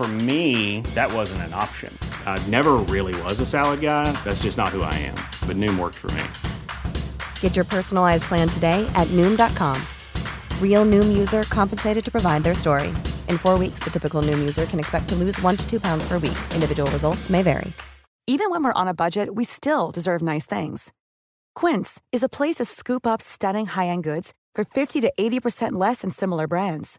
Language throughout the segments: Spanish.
For me, that wasn't an option. I never really was a salad guy. That's just not who I am. But Noom worked for me. Get your personalized plan today at Noom.com. Real Noom user compensated to provide their story. In four weeks, the typical Noom user can expect to lose one to two pounds per week. Individual results may vary. Even when we're on a budget, we still deserve nice things. Quince is a place to scoop up stunning high end goods for 50 to 80% less than similar brands.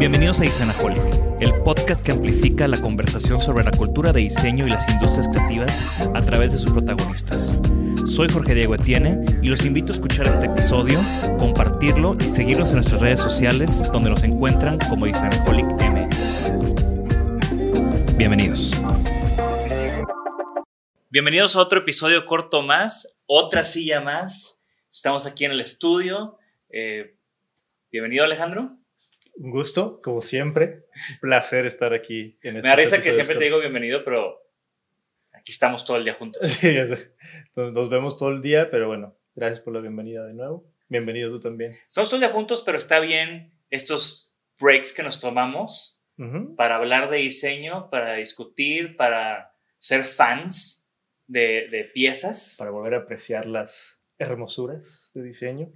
Bienvenidos a Isanaholic, el podcast que amplifica la conversación sobre la cultura de diseño y las industrias creativas a través de sus protagonistas. Soy Jorge Diego Etienne y los invito a escuchar este episodio, compartirlo y seguirnos en nuestras redes sociales donde nos encuentran como Isanaholic MX. Bienvenidos. Bienvenidos a otro episodio corto más, otra silla más. Estamos aquí en el estudio. Eh, bienvenido Alejandro. Un gusto, como siempre. Un placer estar aquí en Me da risa que siempre te digo bienvenido, pero aquí estamos todo el día juntos. Sí, ya sé. Nos vemos todo el día, pero bueno, gracias por la bienvenida de nuevo. Bienvenido tú también. Estamos todo el día juntos, pero está bien estos breaks que nos tomamos Ujú. para hablar de diseño, para discutir, para ser fans de, de piezas. Para volver a apreciar las hermosuras de diseño.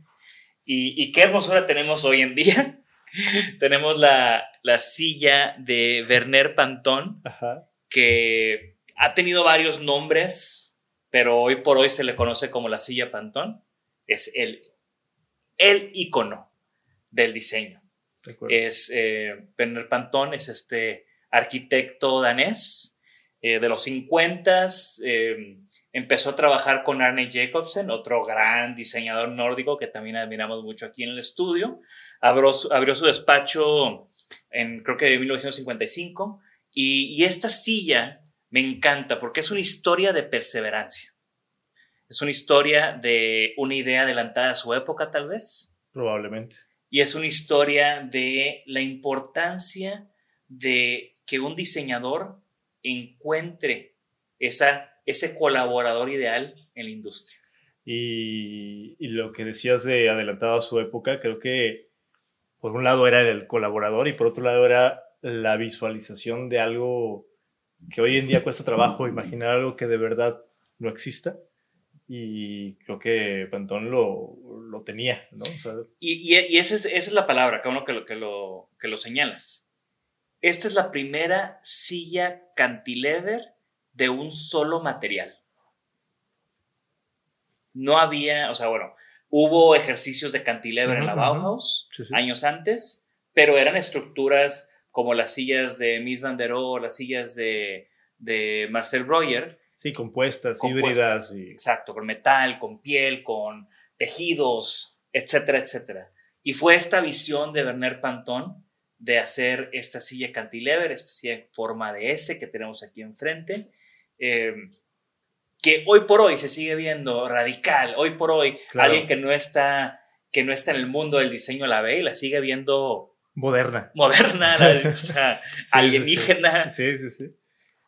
Y, y qué hermosura tenemos hoy en día. tenemos la, la silla de Werner Pantón, Ajá. que ha tenido varios nombres, pero hoy por hoy se le conoce como la silla Pantón. Es el, el icono del diseño. de. Es eh, Werner Pantón, es este arquitecto danés eh, de los 50 eh, empezó a trabajar con Arne Jacobsen, otro gran diseñador nórdico que también admiramos mucho aquí en el estudio. Abrió su, abrió su despacho en creo que en 1955 y, y esta silla me encanta porque es una historia de perseverancia. Es una historia de una idea adelantada a su época tal vez Probablemente. y es una historia de la importancia de que un diseñador encuentre esa, ese colaborador ideal en la industria. Y, y lo que decías de adelantado a su época, creo que por un lado era el colaborador y por otro lado era la visualización de algo que hoy en día cuesta trabajo imaginar algo que de verdad no exista. Y creo que Pantón lo, lo tenía, ¿no? O Y, esa, es, esa es la palabra, que uno lo, que, lo, que lo señalas. Esta es la primera silla cantilever de un solo material. No había, o sea, bueno, hubo ejercicios de cantilever en la. Bauhaus Sí, sí. años antes, pero eran estructuras como las sillas de Mies van der Rohe, las sillas de, de Marcel Breuer, sí, compuestas, Compuestas. híbridas y Exacto, con metal, con piel, con tejidos, etcétera, etcétera. Y fue esta visión de Werner Pantón de hacer esta silla cantilever, esta silla en forma de S que tenemos aquí enfrente, eh, que hoy por hoy se sigue viendo radical. Hoy por hoy, Claro. alguien que no, está, que no está en el mundo del diseño la ve y la sigue viendo moderna. moderna, la- o sea, sí, alienígena. Sí, sí, sí.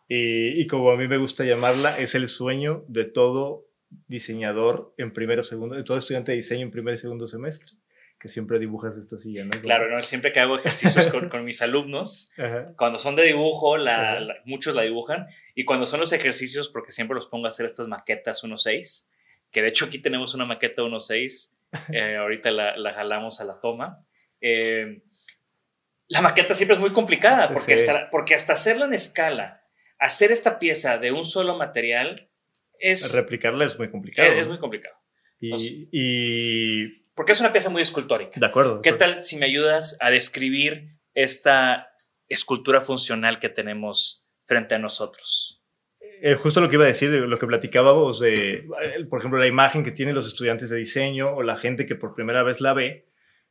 Y, y como a mí me gusta llamarla, es el sueño de todo diseñador en primero segundo, de todo estudiante de diseño en primer y segundo semestre, que siempre dibujas esta silla, ¿no? Claro, ¿no? siempre que hago ejercicios con, con mis alumnos, Ajá. cuando son de dibujo, la- la- muchos la dibujan, y cuando son los ejercicios, porque siempre los pongo a hacer estas maquetas 1.6, que de hecho aquí tenemos una maqueta 1.6, eh, ahorita la, la jalamos a la toma. Eh, la maqueta siempre es muy complicada, porque, Sí. hasta, porque hasta hacerla en escala, hacer esta pieza de un solo material, es, Replicarla es muy complicado. es, es muy complicado. y, y- Porque es una pieza muy escultórica. de acuerdo. de ¿Qué acuerdo. tal si me ayudas a describir esta escultura funcional que tenemos frente a nosotros? Eh, justo lo que iba a decir, lo que platicábamos de, eh, por ejemplo, la imagen que tienen los estudiantes de diseño o la gente que por primera vez la ve,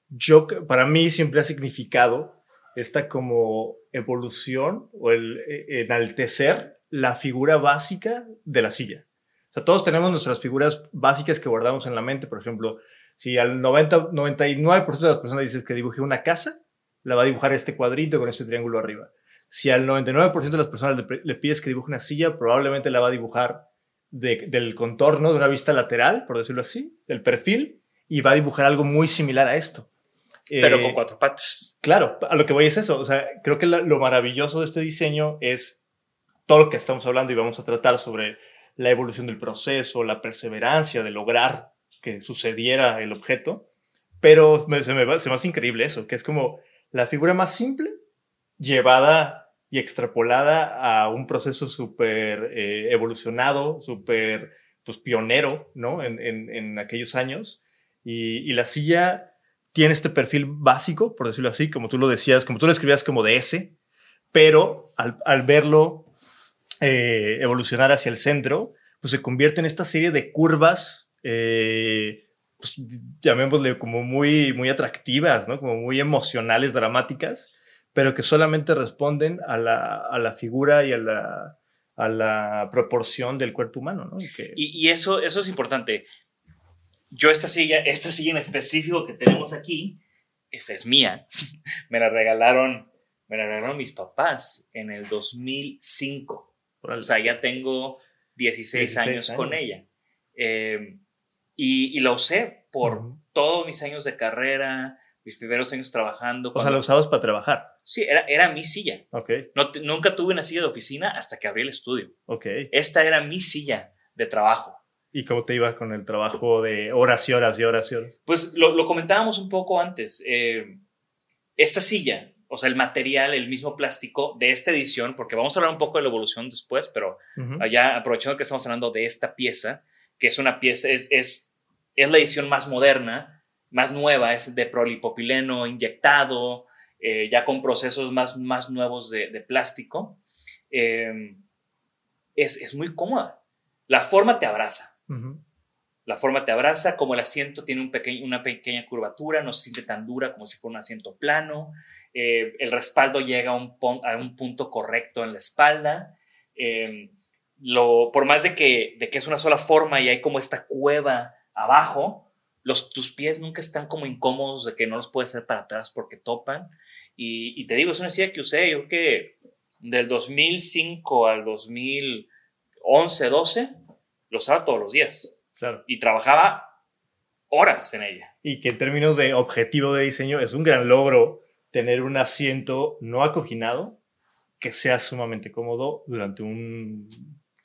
yo, para mí siempre ha significado esta como evolución o el eh, enaltecer la figura básica de la silla. O sea, todos tenemos nuestras figuras básicas que guardamos en la mente. Por ejemplo, si al 90, 99% de las personas dices que dibuje una casa, la va a dibujar este cuadrito con este triángulo arriba. Si al 99% de las personas le, pides que dibuje una silla, probablemente la va a dibujar de- del contorno, de una vista lateral, por decirlo así, del perfil, y va a dibujar algo muy similar a esto. Pero Eh, con cuatro patas. Claro, a lo que voy es eso. O sea, creo que la- lo maravilloso de este diseño es todo lo que estamos hablando y vamos a tratar sobre la evolución del proceso, la perseverancia de lograr que sucediera el objeto. Pero me- se, me va- se me hace increíble eso, que es como la figura más simple llevada y extrapolada a un proceso súper eh, evolucionado, súper pues, pionero, ¿no? En, en- aquellos años. Y, y la silla tiene este perfil básico, por decirlo así, como tú lo decías, como tú lo escribías como de S, pero al, al verlo eh, evolucionar hacia el centro, pues se convierte en esta serie de curvas, eh, pues, llamémosle como muy, muy atractivas, ¿no? Como muy emocionales, dramáticas, pero que solamente responden a la, a la figura y a la, a la proporción del cuerpo humano, ¿no? Y que- Y, y eso, eso es importante. Yo esta silla, esta silla en específico que tenemos aquí, esa es mía. me la regalaron, me la regalaron mis papás en el 2005. O sea, ya tengo 16, 16 años, con años. ella. Eh, y, y la usé por Ujú. todos mis años de carrera, mis primeros años trabajando. o sea, lo usabas para trabajar. Sí, era, era mi silla. Ok, No nunca tuve una silla de oficina hasta que abrí el estudio. ok. Esta era mi silla de trabajo. ¿Y cómo te iba con el trabajo de horas y horas y horas y horas? Pues lo, lo comentábamos un poco antes. eh, esta silla, o sea, el material, el mismo plástico de esta edición, porque vamos a hablar un poco de la evolución después, pero Ujú. allá aprovechando que estamos hablando de esta pieza, que es una pieza, es, es, es la edición más moderna, más nueva, es de prolipopileno inyectado, eh, ya con procesos más, más nuevos de, de plástico. eh, es, es muy cómoda. La forma te abraza. La forma te abraza, como el asiento tiene un peque- una pequeña curvatura, no se siente tan dura como si fuera un asiento plano. Eh, el respaldo llega a un, a un punto correcto en la espalda. Eh, lo, por más de que, de que es una sola forma y hay como esta cueva abajo, los, tus pies nunca están como incómodos de que no los puedes hacer para atrás porque topan. Y, y te digo, es una silla que usé, yo creo que del 2005 al 2011, 12, lo usaba todos los días Claro. y trabajaba horas en ella. Y que en términos de objetivo de diseño es un gran logro tener un asiento no acoginado que sea sumamente cómodo durante un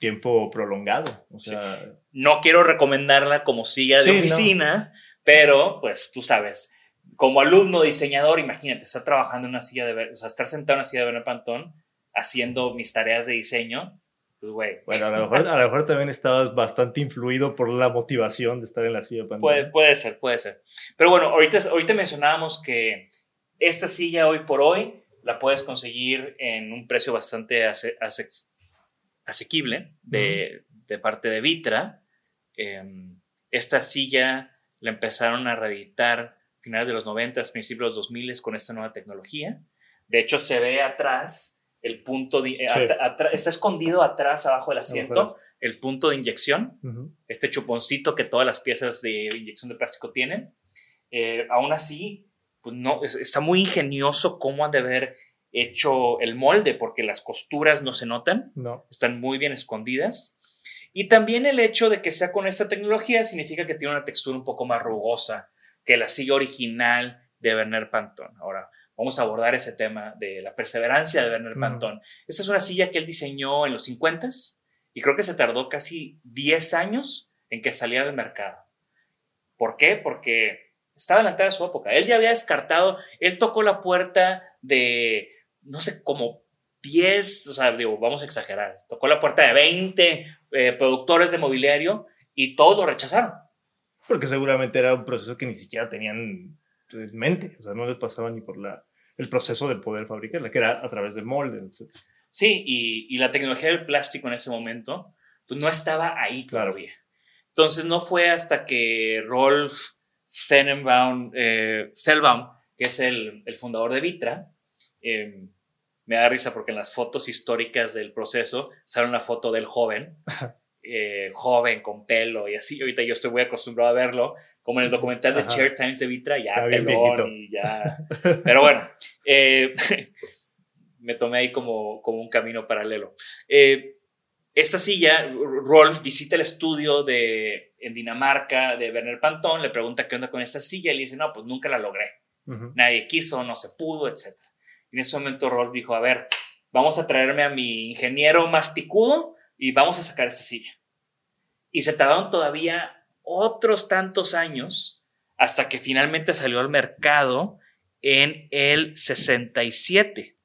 tiempo prolongado. O sea, No quiero recomendarla como silla de Sí, no. oficina, pero pues tú sabes, como alumno diseñador, imagínate, estar trabajando en una silla de, o sea, estar sentado en una silla de Bernard Pantón haciendo mis tareas de diseño, pues güey, bueno, a lo, mejor, a lo mejor también estabas bastante influido por la motivación de estar en la silla de pantalla. puede, puede ser, puede ser. Pero bueno, ahorita, ahorita mencionábamos que esta silla hoy por hoy la puedes conseguir en un precio bastante ase- ase- asequible de, de parte de Vitra. Eh, esta silla la empezaron a reeditar finales de los 90, principios de los 2000 con esta nueva tecnología. De hecho, se ve atrás el punto, de, eh, Sí. está escondido atrás, abajo del asiento, Abajo. el punto de inyección Ujú. este chuponcito que todas las piezas de inyección de plástico tienen. Eh, aún así, pues no, es- está muy ingenioso cómo han de haber hecho el molde, porque las costuras no se notan, No. están muy bien escondidas. Y también el hecho de que sea con esta tecnología significa que tiene una textura un poco más rugosa que la silla original de Werner Pantón. Ahora, vamos a abordar ese tema de la perseverancia de Werner Pantón. Esta es una silla que él diseñó en los 50 y creo que se tardó casi 10 años en que saliera al mercado. ¿Por qué? Porque estaba adelantada a su época. Él ya había descartado, él tocó la puerta de, no sé, como 10, o sea, digo, vamos a exagerar, tocó la puerta de 20 eh, productores de mobiliario y todos lo rechazaron. Porque seguramente era un proceso que ni siquiera tenían en mente, o sea, no les pasaba ni por la, el proceso de poder fabricarla, que era a través de moldes, etc. Sí, y, y, la tecnología del plástico en ese momento pues no estaba ahí todavía. Entonces no fue hasta que Rolf Fennenbaum, eh, Fellbaum, que es el, el fundador de Vitra, eh, me da risa porque en las fotos históricas del proceso sale una foto del joven, eh, joven con pelo y así. Ahorita yo estoy muy acostumbrado a verlo, como en el documental de Chair Times de Vitra, ya pelón y ya. Pero bueno, eh, me tomé ahí como, como un camino paralelo. Eh, esta silla, Rolf visita el estudio de, en Dinamarca de Werner Pantón, le pregunta qué onda con esta silla y le dice, no, pues nunca la logré. Nadie quiso, no se pudo, etc. En ese momento Rolf dijo, a ver, vamos a traerme a mi ingeniero más picudo y vamos a sacar esta silla. Y se tardaron todavía otros tantos años hasta que finalmente salió al mercado en el 67.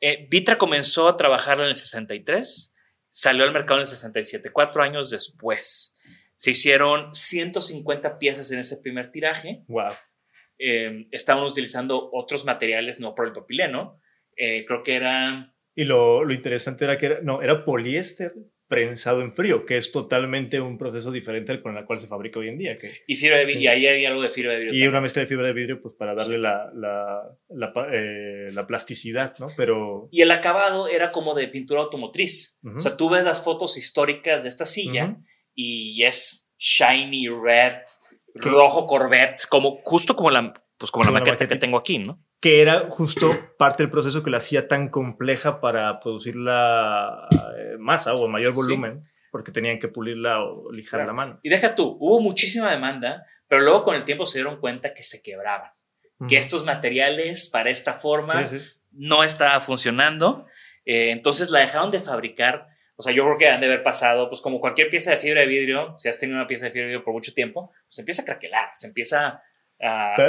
Eh, Vitra comenzó a trabajar en el 63 Salió al mercado en el 67, cuatro años después. Se hicieron 150 piezas en ese primer tiraje. Wow. Eh, estaban utilizando otros materiales, no por el propileno. Eh, creo que era... Y lo, lo, interesante era que era, no, era poliéster prensado en frío, que es totalmente un proceso diferente al con el cual se fabrica hoy en día. Que, y fibra de vidrio, sí. y ahí había algo de fibra de vidrio. Y también. una mezcla de fibra de vidrio, pues para darle sí. la, la, la, eh, la, plasticidad, ¿no? Pero... Y el acabado era como de pintura automotriz. Uh -huh. O sea, tú ves las fotos históricas de esta silla uh -huh. y es shiny red. Rojo Corvette, como, justo como la, pues como la maqueta, maqueta que tengo aquí, ¿no? que era justo parte del proceso que la hacía tan compleja para producir la eh, masa o mayor volumen, sí. porque tenían que pulirla o lijar claro. la mano. Y deja tú, hubo muchísima demanda, pero luego con el tiempo se dieron cuenta que se quebraban, uh -huh. que estos materiales para esta forma sí, sí. no estaban funcionando, eh, entonces la dejaron de fabricar. O sea, yo creo que han de haber pasado, pues como cualquier pieza de fibra de vidrio, si has tenido una pieza de fibra de vidrio por mucho tiempo, pues empieza a craquelar, se empieza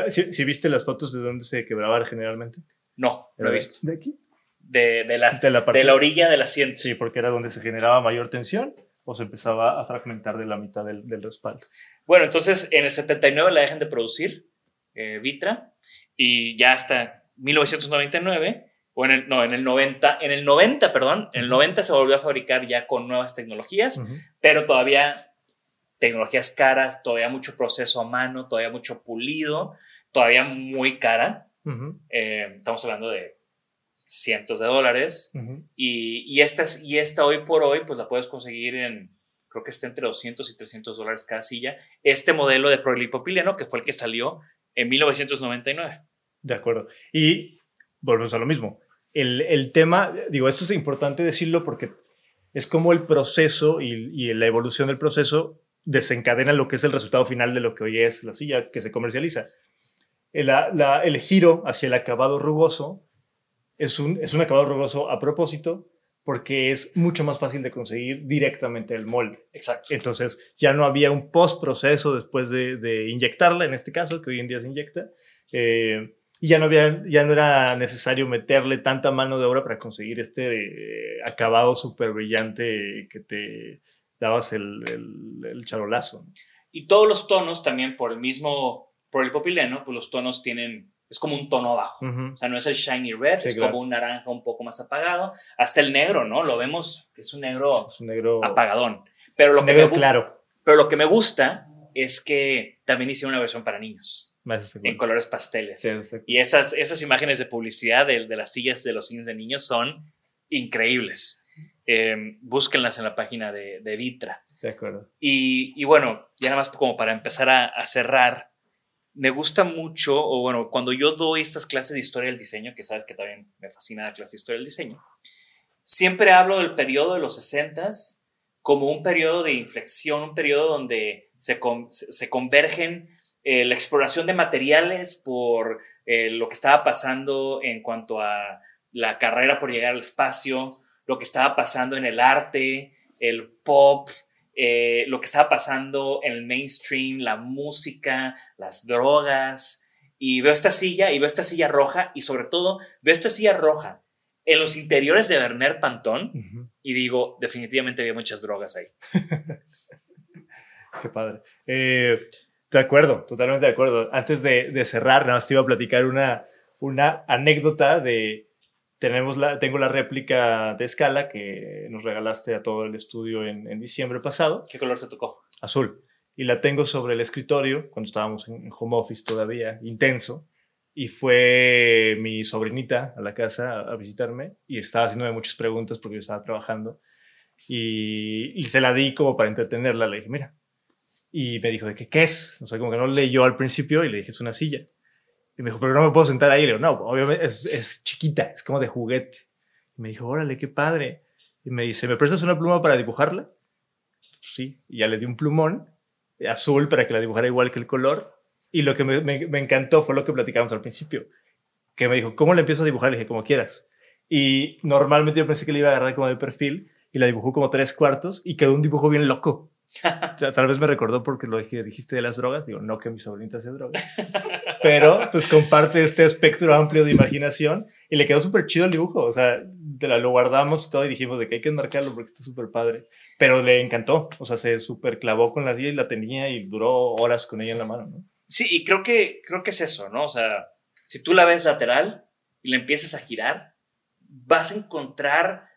¿Si, ¿Si, viste las fotos de dónde se quebraba generalmente? No, no he visto. ¿De aquí? De, de, la, de, la, de la orilla del asiento. Sí, porque era donde se generaba mayor tensión o se empezaba a fragmentar de la mitad del, del respaldo. Bueno, entonces en el 79 la dejan de producir, eh, Vitra, y ya hasta 1999, o en el, no, en el 90, en el 90, perdón, en el 90 se volvió a fabricar ya con nuevas tecnologías, uh -huh. pero todavía tecnologías caras, todavía mucho proceso a mano, todavía mucho pulido, todavía muy cara. Uh -huh. eh, estamos hablando de cientos de dólares. Uh -huh. y, y, esta, y esta hoy por hoy, pues la puedes conseguir en, creo que está entre 200 y 300 dólares cada silla. Este modelo de polipropileno, que fue el que salió en 1999. De acuerdo. Y volvemos a lo mismo. El, el tema, digo, esto es importante decirlo porque es como el proceso y, y la evolución del proceso desencadena lo que es el resultado final de lo que hoy es la silla que se comercializa. El, la, el giro hacia el acabado rugoso es un, es un acabado rugoso a propósito porque es mucho más fácil de conseguir directamente el molde. Exacto. Entonces ya no había un postproceso después de, de, inyectarla, en este caso, que hoy en día se inyecta, eh, y ya no, había, ya no era necesario meterle tanta mano de obra para conseguir este eh, acabado súper brillante que te, dabas el, el, el charolazo. Y todos los tonos también por el mismo, por el popileno, pues los tonos tienen, es como un tono bajo. Uh -huh. O sea, no es el shiny red, sí, es claro. como un naranja un poco más apagado. Hasta el negro, ¿no? Lo vemos, es un negro, es un negro apagadón. Pero lo, negro que me, claro. pero lo que me gusta es que también hicieron una versión para niños. En colores pasteles. Sí, y esas, esas imágenes de publicidad de, de las sillas de los cines de niños son increíbles eh, búsquenlas en la página de, de Vitra. De acuerdo. Y, y, bueno, ya nada más como para empezar a, a, cerrar, me gusta mucho, o bueno, cuando yo doy estas clases de historia del diseño, que sabes que también me fascina la clase de historia del diseño, siempre hablo del periodo de los 60 como un periodo de inflexión, un periodo donde se, con, se, se convergen eh, la exploración de materiales, por eh, lo que estaba pasando en cuanto a la carrera por llegar al espacio, lo que estaba pasando en el arte, el pop, eh, lo que estaba pasando en el mainstream, la música, las drogas. Y veo esta silla y veo esta silla roja y sobre todo veo esta silla roja en los interiores de Werner Pantón y digo, definitivamente había muchas drogas ahí. Qué padre. Eh, de acuerdo, totalmente de acuerdo. Antes de, de, cerrar, nada más te iba a platicar una, una anécdota de... Tenemos la, tengo la réplica de escala que nos regalaste a todo el estudio en, en diciembre pasado. ¿Qué color te tocó? Azul. Y la tengo sobre el escritorio, cuando estábamos en home office todavía, intenso y fue mi sobrinita a la casa a, visitarme y estaba haciéndome muchas preguntas porque yo estaba trabajando y, y, se la di como para entretenerla, le dije, mira, y me dijo, ¿de qué, qué es? O sea, como que no leyó al principio y le dije, es una silla. Y me dijo, pero no me puedo sentar ahí. Le digo, no, obviamente es, es chiquita, es como de juguete. Y me dijo, órale, qué padre. Y me dice, ¿me prestas una pluma para dibujarla? Sí, y ya le di un plumón azul para que la dibujara igual que el color y lo que me, me, encantó fue lo que platicábamos al principio, que me dijo, ¿cómo le empiezo a dibujar? Le dije, como quieras. Y normalmente yo pensé que le iba a agarrar como de perfil y la dibujó como tres cuartos y quedó un dibujo bien loco. tal vez me recordó porque lo dijiste de las drogas. Digo, no que mi sobrinita hace drogas. Pero pues comparte este espectro amplio de imaginación y le quedó súper chido el dibujo. O sea, la, lo guardamos todo y dijimos de que hay que enmarcarlo porque está súper padre. Pero le encantó. O sea, se súper clavó con la silla y la tenía y duró horas con ella en la mano. ¿no? Sí, y creo que, creo que es eso, ¿no? O sea, si tú la ves lateral y la empiezas a girar, vas a encontrar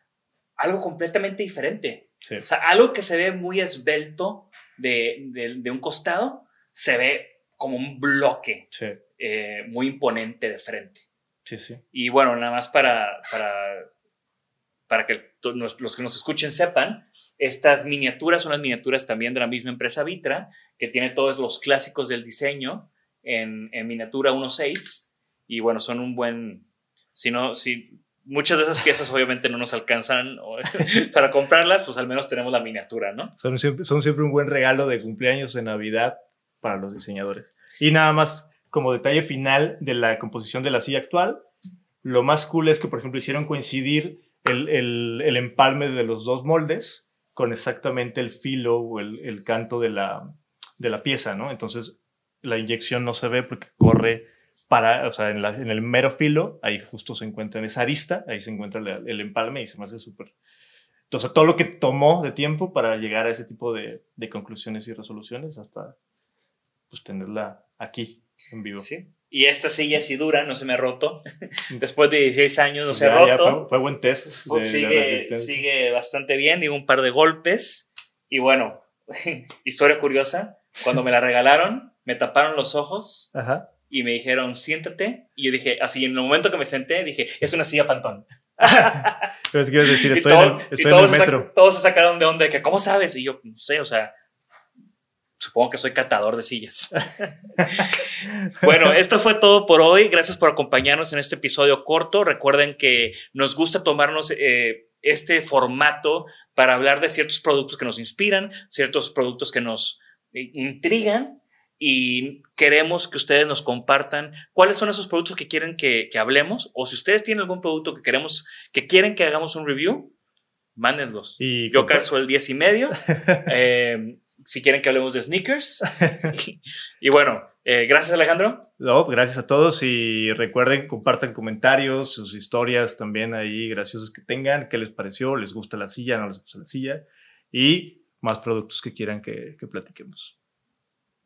algo completamente diferente. O sea, algo que se ve muy esbelto de, de, un costado, se ve como un bloque eh, muy imponente de frente. Sí, sí. Y bueno, nada más para, para para que los que nos escuchen sepan, estas miniaturas son las miniaturas también de la misma empresa Vitra, que tiene todos los clásicos del diseño en, en miniatura 1.6. Y bueno, son un buen. Si no, si muchas de esas piezas obviamente no nos alcanzan para comprarlas, pues al menos tenemos la miniatura, ¿no? Son siempre, son siempre un buen regalo de cumpleaños de Navidad para los diseñadores. Y nada más, como detalle final de la composición de la silla actual, lo más cool es que, por ejemplo, hicieron coincidir el, el, empalme de los dos moldes con exactamente el filo o el, el canto de la, de la, pieza, ¿no? Entonces la inyección no se ve porque corre para, o sea, en, en el mero filo, ahí justo se encuentra en esa arista, ahí se encuentra el, empalme y se me hace súper... Entonces, todo lo que tomó de tiempo para llegar a ese tipo de, de conclusiones y resoluciones hasta pues tenerla aquí en vivo. Sí. Y esta silla sí dura, no se me ha roto. Después de 16 años no se ha roto. fue, buen test. sigue, sigue bastante bien, y un par de golpes. Y bueno, historia curiosa, cuando me la regalaron, me taparon los ojos y me dijeron, siéntate. Y yo dije, así en el momento que me senté, dije, es una silla pantón. Pero decir, estoy, en el, estoy en el metro. todos se sacaron de onda de que, ¿cómo sabes? Y yo, no sé, o sea, supongo que soy catador de sillas. bueno, esto fue todo por hoy. Gracias por acompañarnos en este episodio corto. Recuerden que nos gusta tomarnos eh, este formato para hablar de ciertos productos que nos inspiran, ciertos productos que nos eh, intrigan y queremos que ustedes nos compartan cuáles son esos productos que quieren que, hablemos o si ustedes tienen algún producto que queremos que quieren que hagamos un review mándenlos. Y Yo calzo el 10 y medio. eh, si quieren que hablemos de sneakers. y, bueno, eh, gracias Alejandro. No, gracias a todos y recuerden, compartan comentarios, sus historias también ahí graciosas que tengan, qué les pareció, les gusta la silla, no les gusta la silla y más productos que quieran que, que platiquemos.